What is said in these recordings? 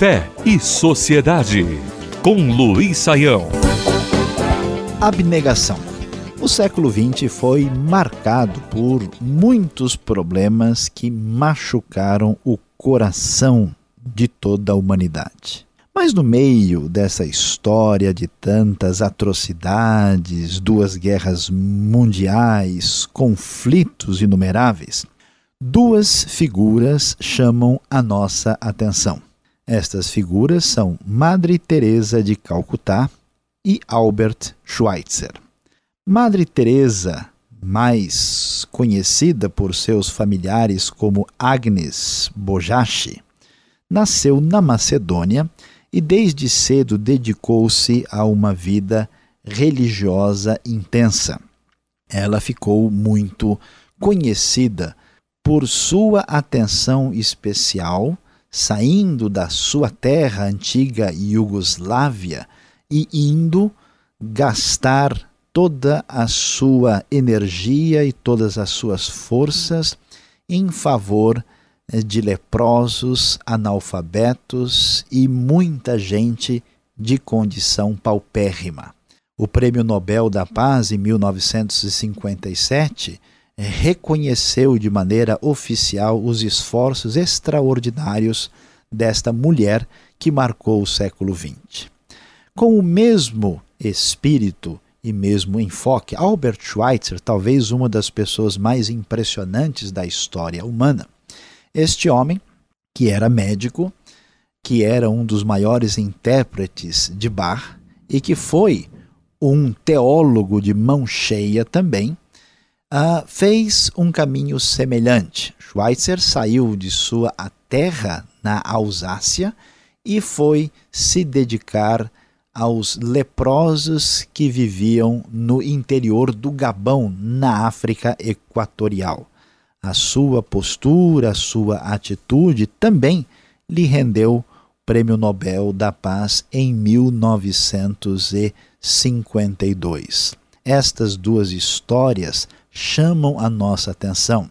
Fé e Sociedade, com Luiz Saião. Abnegação. O século XX foi marcado por muitos problemas que machucaram o coração de toda a humanidade. Mas no meio dessa história de tantas atrocidades, duas guerras mundiais, conflitos inumeráveis, duas figuras chamam a nossa atenção. Estas figuras são Madre Teresa de Calcutá e Albert Schweitzer. Madre Teresa, mais conhecida por seus familiares como Agnes Bojachi, nasceu na Macedônia e desde cedo dedicou-se a uma vida religiosa intensa. Ela ficou muito conhecida por sua atenção especial, saindo da sua terra antiga Iugoslávia e indo gastar toda a sua energia e todas as suas forças em favor de leprosos, analfabetos e muita gente de condição paupérrima. O Prêmio Nobel da Paz, em 1957, reconheceu de maneira oficial os esforços extraordinários desta mulher que marcou o século XX. Com o mesmo espírito e mesmo enfoque, Albert Schweitzer, talvez uma das pessoas mais impressionantes da história humana, este homem, que era médico, que era um dos maiores intérpretes de Bach e que foi um teólogo de mão cheia também, uh, fez um caminho semelhante. Schweitzer saiu de sua terra na Alsácia e foi se dedicar aos leprosos que viviam no interior do Gabão, na África Equatorial a sua postura, a sua atitude também lhe rendeu o Prêmio Nobel da Paz em 1952. Estas duas histórias chamam a nossa atenção.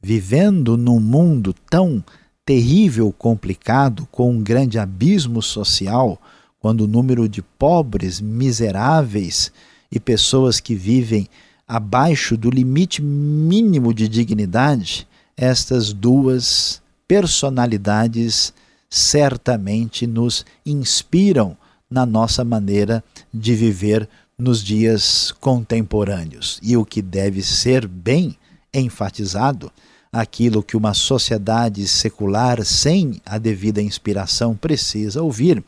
Vivendo num mundo tão terrível, complicado, com um grande abismo social, quando o número de pobres, miseráveis e pessoas que vivem abaixo do limite mínimo de dignidade, estas duas personalidades certamente nos inspiram na nossa maneira de viver nos dias contemporâneos. E o que deve ser bem enfatizado, aquilo que uma sociedade secular sem a devida inspiração precisa ouvir,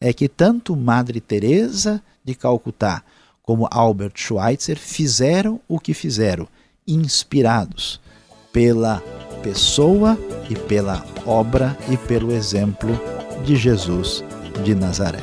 é que tanto Madre Teresa de Calcutá como Albert Schweitzer, fizeram o que fizeram, inspirados pela pessoa e pela obra e pelo exemplo de Jesus de Nazaré.